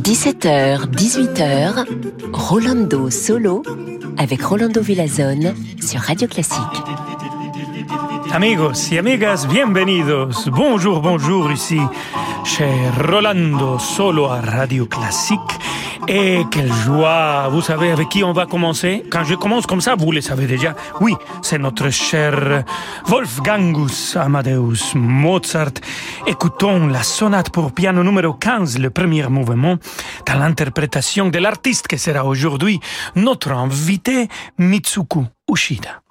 17h, 18h, Rolando Solo avec Rolando Villazone sur Radio Classique. Amigos y amigas, bienvenidos. Bonjour, bonjour ici chez Rolando Solo à Radio Classique. Et quelle joie Vous savez avec qui on va commencer? Quand je commence comme ça, vous le savez déjà. Oui, c'est notre cher Wolfgangus Amadeus Mozart. Écoutons la sonate pour piano numéro 15, le premier mouvement, dans l'interprétation de l'artiste qui sera aujourd'hui notre invité Mitsuku Ushida.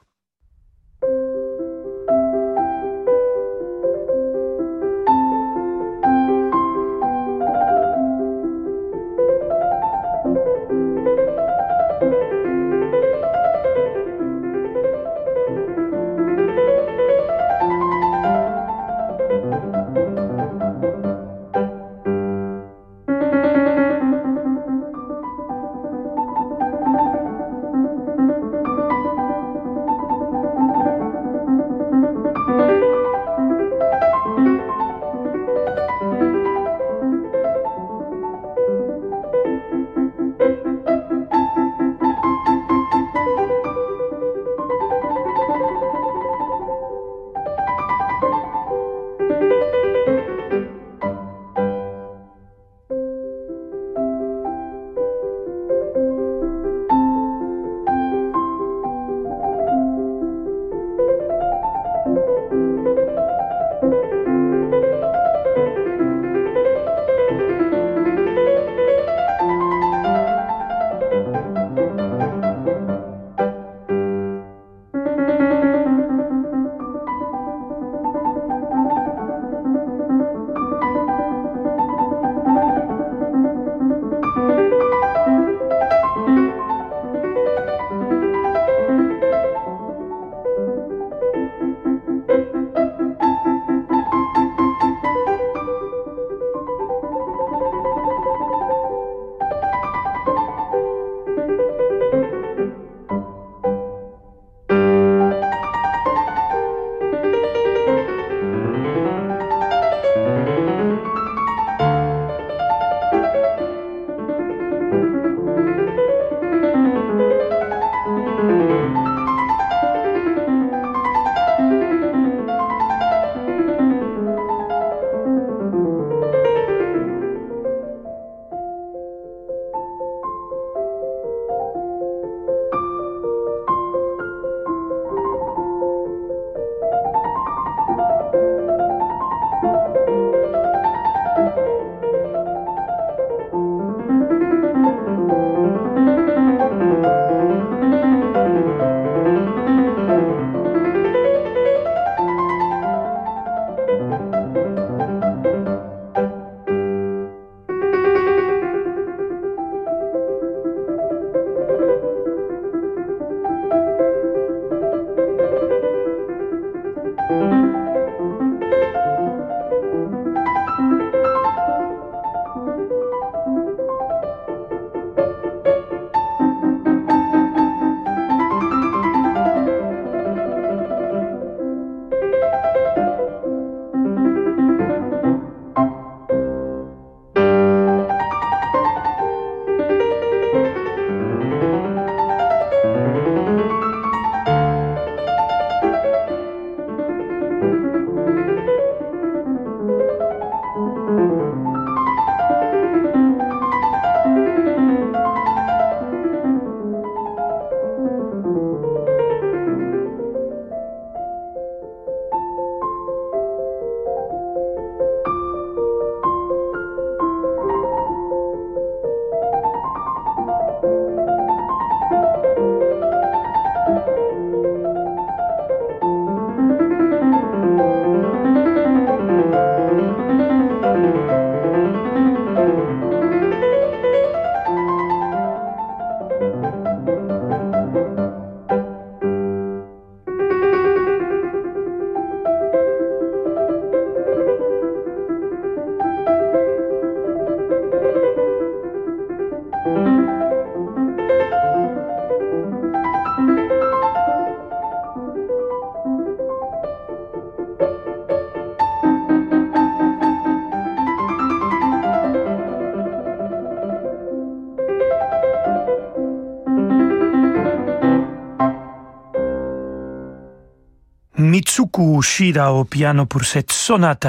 Mitsuko Ushida au piano pour cette sonate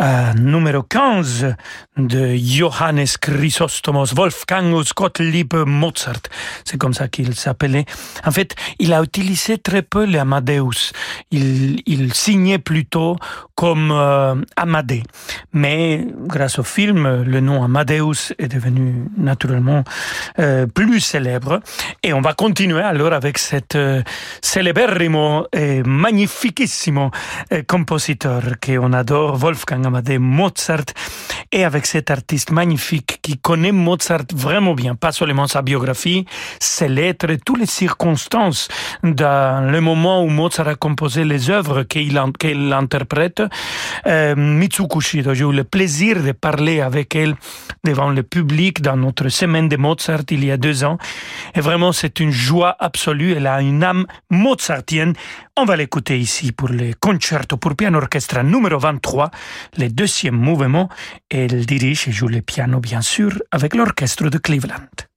euh, numéro 15 de Johannes Chrysostomos Wolfgangus Gottlieb Mozart. C'est comme ça qu'il s'appelait. En fait, il a utilisé très peu l'Amadeus. Il, il signait plutôt comme euh, Amadé. Mais grâce au film, le nom Amadeus est devenu naturellement euh, plus célèbre. Et on va continuer alors avec cet euh, céléberrimo et magnifiquissimo euh, compositeur qu'on adore, Wolfgang Amadeus Mozart, et avec cet artiste magnifique qui connaît Mozart vraiment bien, pas seulement sa biographie, ses lettres, et toutes les circonstances dans le moment où Mozart a composé les œuvres qu'il interprète. Euh, Mitsuko j'ai eu le plaisir de parler avec elle devant le public dans notre semaine de Mozart il y a deux ans. Et vraiment, c'est une joie absolue. Elle a une âme mozartienne. On va l'écouter ici pour le concerto pour piano orchestre numéro 23, le deuxième mouvement. Elle dirige et joue le piano, bien sûr, avec l'orchestre de Cleveland.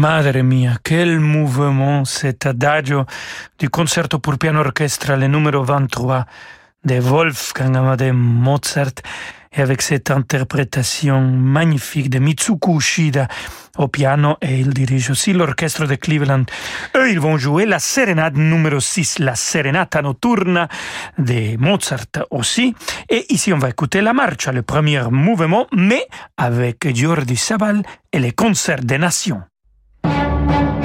Madre mia, quel mouvement cet adagio du concerto pour piano orchestre, le numéro 23 de Wolfgang Amadeus Mozart, et avec cette interprétation magnifique de Mitsuko Ushida au piano, et il dirige aussi l'orchestre de Cleveland. Eux, ils vont jouer la sérénade numéro 6, la sérénata notturna de Mozart aussi. Et ici, on va écouter la marche, le premier mouvement, mais avec Jordi Sabal et les concerts des nations. Thank you.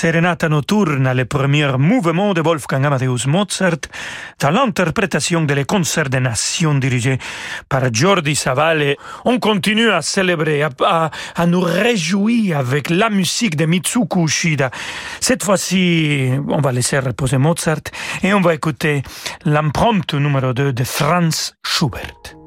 Serenata notturna, le premier mouvement de Wolfgang Amadeus Mozart, dans l'interprétation des concerts des nations dirigés par Jordi Savale. On continue à célébrer, à, nous réjouir avec la musique de Mitsuko Ushida. Cette fois-ci, on va laisser reposer Mozart et on va écouter l'empreinte numéro 2 de Franz Schubert.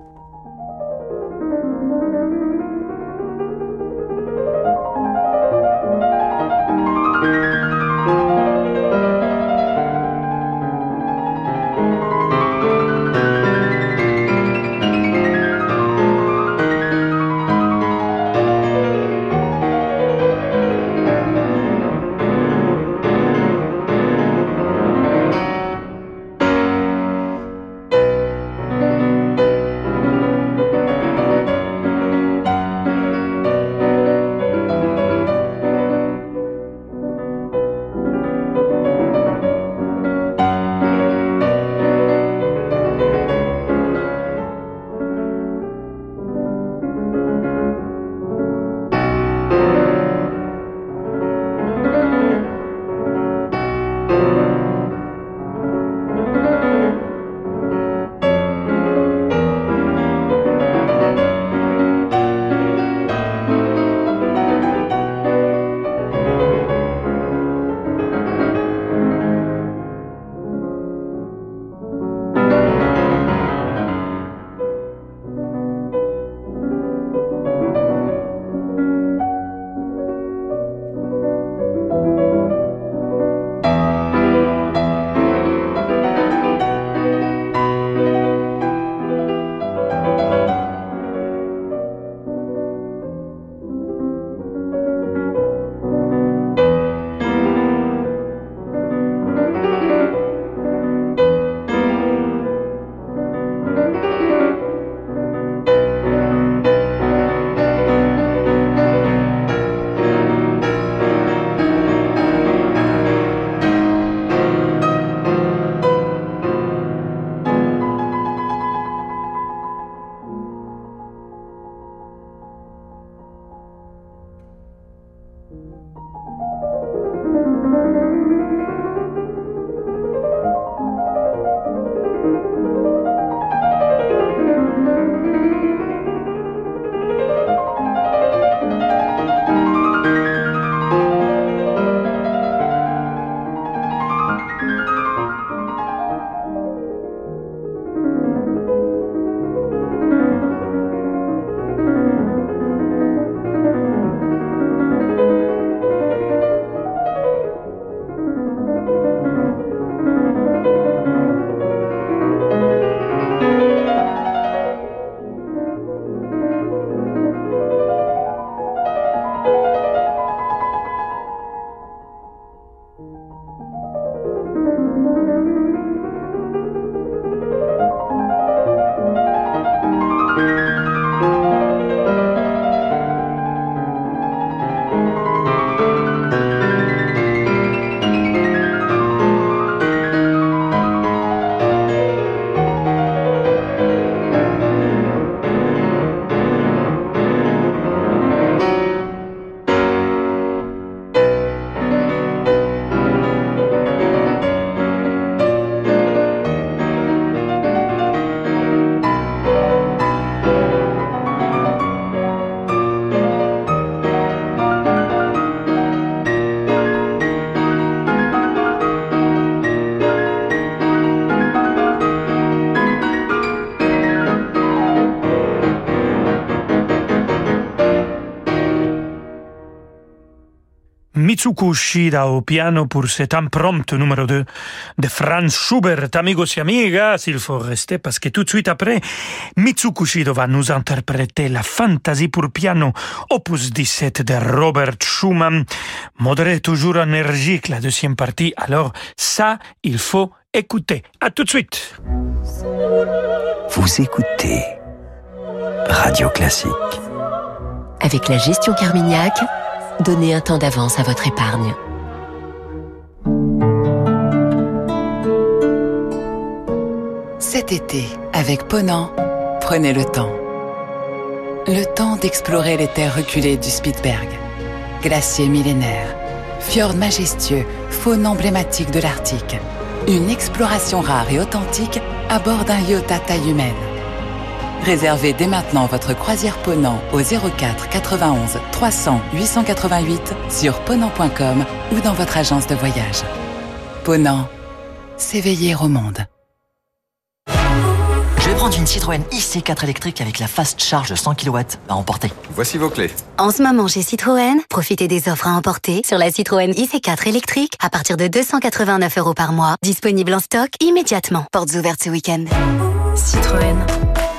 Mitsuko Ushida au piano pour cet impromptu numéro 2 de Franz Schubert. Amigos et amigas, il faut rester parce que tout de suite après, Mitsuko Ushida va nous interpréter la fantaisie pour piano opus 17 de Robert Schumann. Modéré, toujours énergique, la deuxième partie. Alors, ça, il faut écouter. À tout de suite. Vous écoutez Radio Classique. Avec la gestion Carmignac, donnez un temps d'avance à votre épargne. Cet été, avec Ponant, prenez le temps. Le temps d'explorer les terres reculées du Spitzberg. Glacier millénaire, fjord majestueux, faune emblématique de l'Arctique. Une exploration rare et authentique à bord d'un yacht à taille humaine. Réservez dès maintenant votre croisière Ponant au 04 91 300 888 sur ponant.com ou dans votre agence de voyage. Ponant, s'éveiller au monde. Je vais prendre une Citroën IC4 électrique avec la fast charge de 100 kW à emporter. Voici vos clés. En ce moment chez Citroën, profitez des offres à emporter sur la Citroën IC4 électrique à partir de 289 euros par mois. Disponible en stock immédiatement. Portes ouvertes ce week-end. Citroën.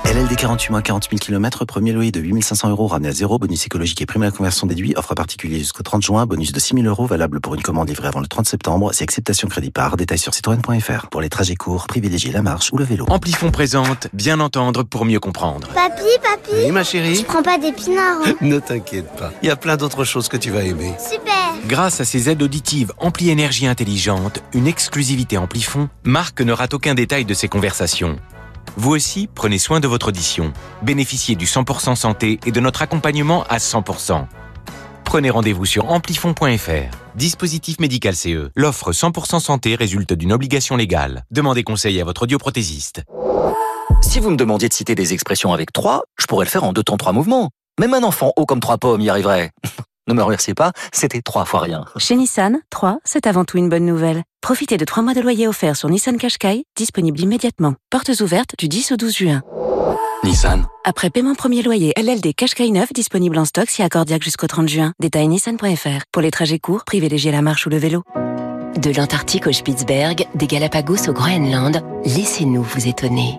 LLD 48 mois, 40 000 km, premier loyer de 8500 euros ramené à zéro, bonus écologique et prime à la conversion déduit, offre particulier jusqu'au 30 juin, bonus de 6 000 euros valable pour une commande livrée avant le 30 septembre, c'est acceptation crédit par, détail sur citroën.fr. Pour les trajets courts, privilégiez la marche ou le vélo. Amplifon présente, bien entendre pour mieux comprendre. Papi, papi Oui, ma chérie Tu prends pas d'épinards hein Ne t'inquiète pas, il y a plein d'autres choses que tu vas aimer. Super Grâce à ses aides auditives Ampli Énergie Intelligente, une exclusivité Amplifon, Marc ne rate aucun détail de ses conversations. Vous aussi, prenez soin de votre audition. Bénéficiez du 100% santé et de notre accompagnement à 100%. Prenez rendez-vous sur amplifon.fr. Dispositif médical CE. L'offre 100% santé résulte d'une obligation légale. Demandez conseil à votre audioprothésiste. Si vous me demandiez de citer des expressions avec trois, je pourrais le faire en deux temps trois mouvements. Même un enfant haut comme trois pommes y arriverait. Ne me remerciez pas, c'était trois fois rien. Chez Nissan, 3, c'est avant tout une bonne nouvelle. Profitez de 3 mois de loyer offerts sur Nissan Qashqai, disponible immédiatement. Portes ouvertes du 10 au 12 juin. Nissan. Après paiement premier loyer LLD Qashqai 9 disponible en stock si accordiaque jusqu'au 30 juin. Détail nissan.fr. Pour les trajets courts, privilégiez la marche ou le vélo. De l'Antarctique au Spitzberg, des Galapagos au Groenland, laissez-nous vous étonner.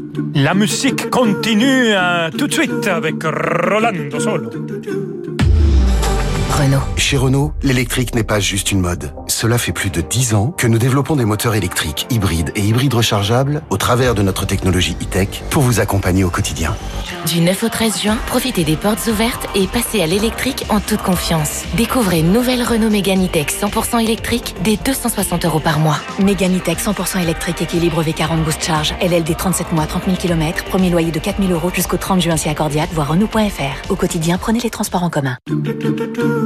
La musique continue euh, tout de suite avec Rolando Solo. Renault. Chez Renault, l'électrique n'est pas juste une mode. Cela fait plus de 10 ans que nous développons des moteurs électriques, hybrides et hybrides rechargeables au travers de notre technologie e-tech pour vous accompagner au quotidien. Du 9 au 13 juin, profitez des portes ouvertes et passez à l'électrique en toute confiance. Découvrez une nouvelle Renault Mégane E-Tech 100% électrique dès 260 euros par mois. Mégane E-Tech 100% électrique équilibre V40 Boost Charge. LLD 37 mois, 30 000 km. Premier loyer de 4 000 euros jusqu'au 30 juin si accordiate, voire Renault.fr. Au quotidien, prenez les transports en commun.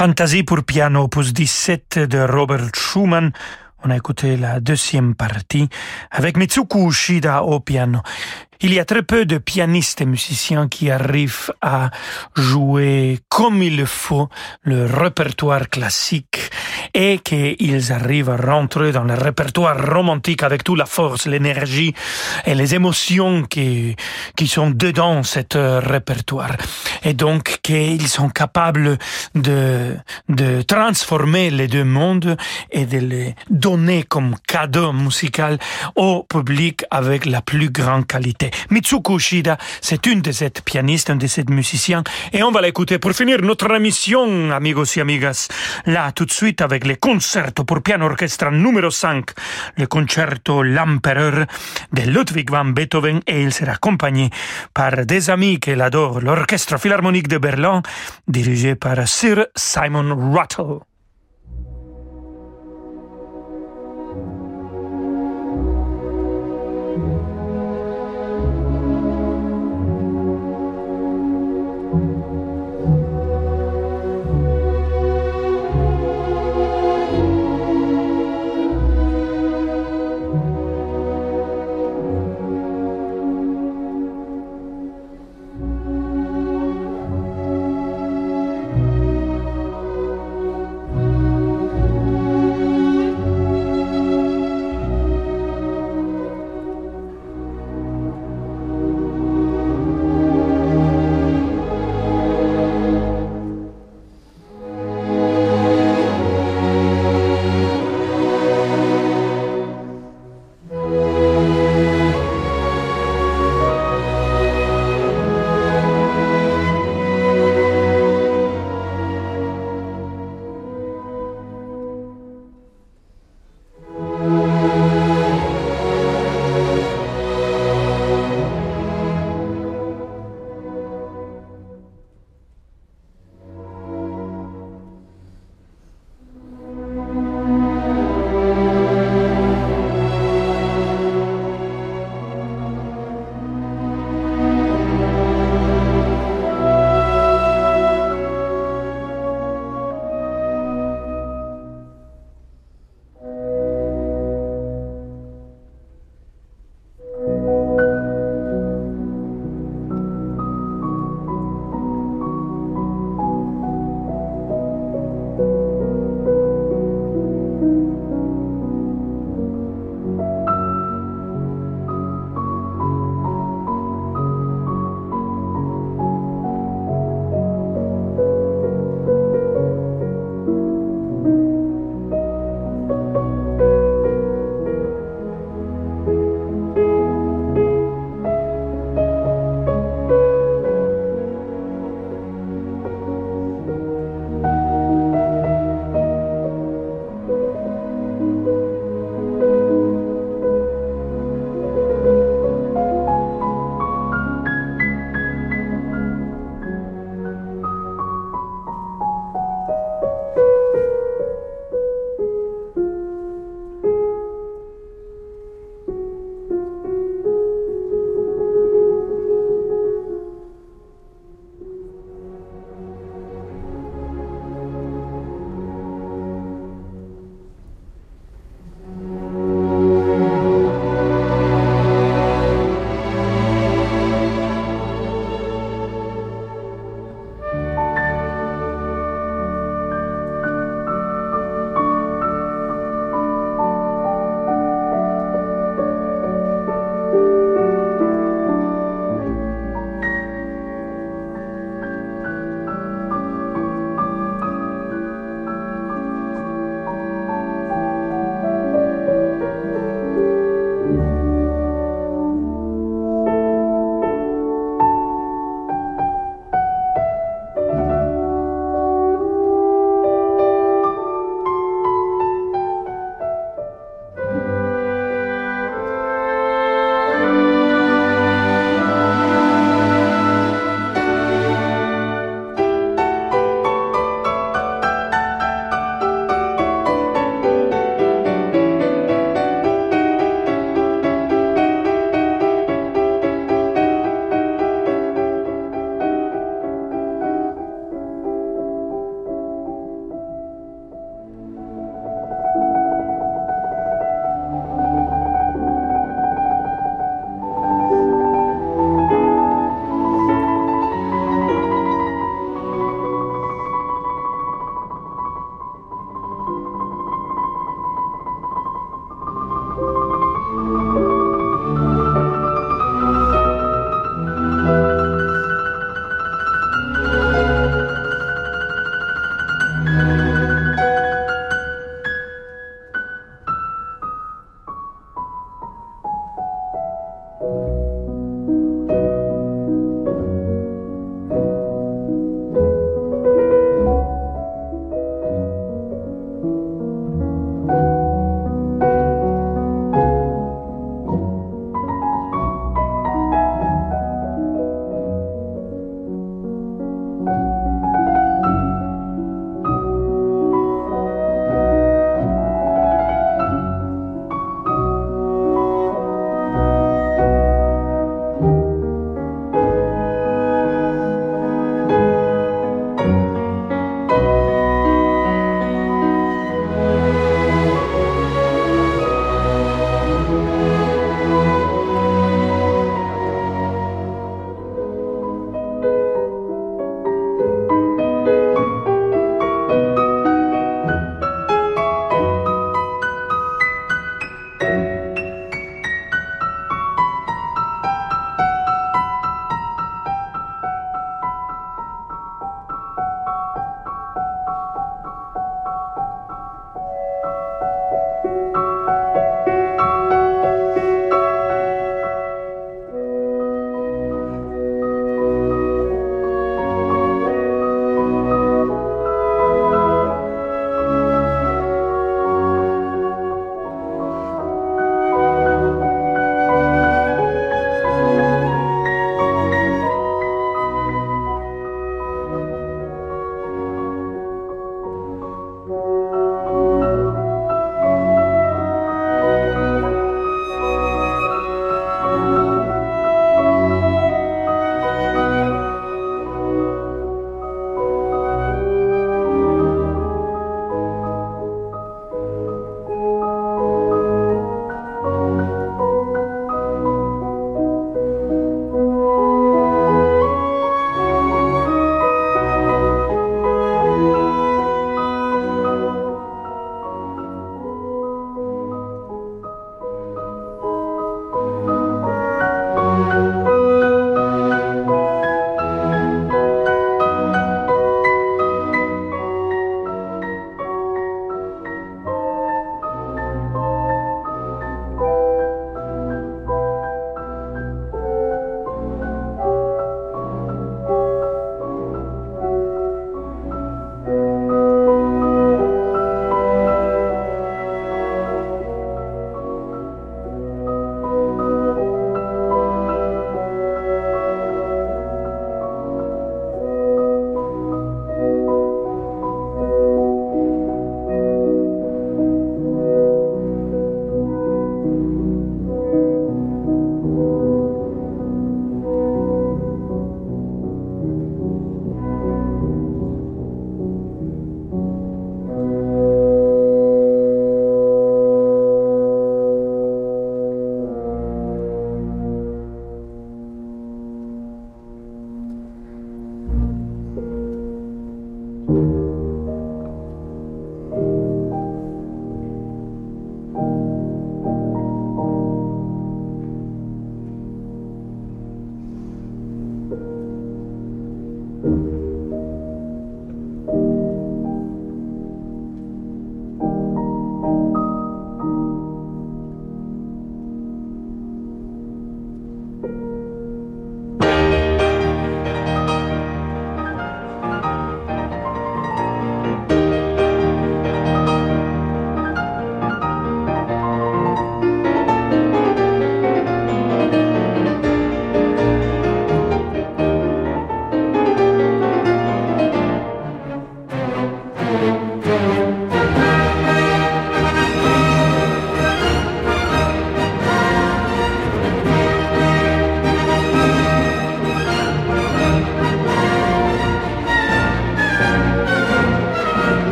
Fantasie pour piano, opus 17 de Robert Schumann. On a écouté la deuxième partie avec Mitsuko Ushida au piano. Il y a très peu de pianistes et musiciens qui arrivent à jouer comme il le faut le répertoire classique et qu'ils arrivent à rentrer dans le répertoire romantique avec toute la force, l'énergie et les émotions qui, qui sont dedans cet répertoire. Et donc qu'ils sont capables de, de transformer les deux mondes et de les donner comme cadeau musical au public avec la plus grande qualité. Mitsuko Ushida, c'est une de ces pianistes, un de ces musiciens, et on va l'écouter pour finir notre émission, amigos et amigas. Là, tout de suite, avec le concerto pour piano orchestre numéro 5, le concerto L'Empereur de Ludwig van Beethoven, et il sera accompagné par des amis qu'il adore, l'Orchestre Philharmonique de Berlin, dirigé par Sir Simon Rattle.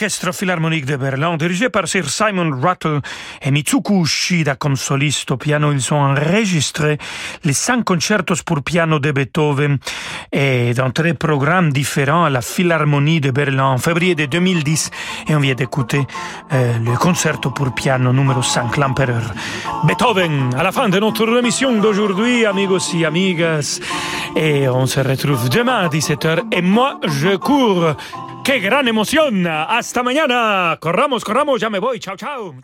l'Orchestre Philharmonique de Berlin, dirigé par Sir Simon Rattle et Mitsuko Ushida comme soliste au piano. Ils ont enregistré les cinq concertos pour piano de Beethoven et dans très programmes différents à la Philharmonie de Berlin en février de 2010. Et on vient d'écouter euh, le concerto pour piano numéro 5, l'Empereur Beethoven. À la fin de notre émission d'aujourd'hui, amigos et amigas. Et on se retrouve demain à 17h. Et moi, je cours. ¡Qué gran emoción! ¡Hasta mañana! Corramos, corramos, ya me voy. Chao, chao.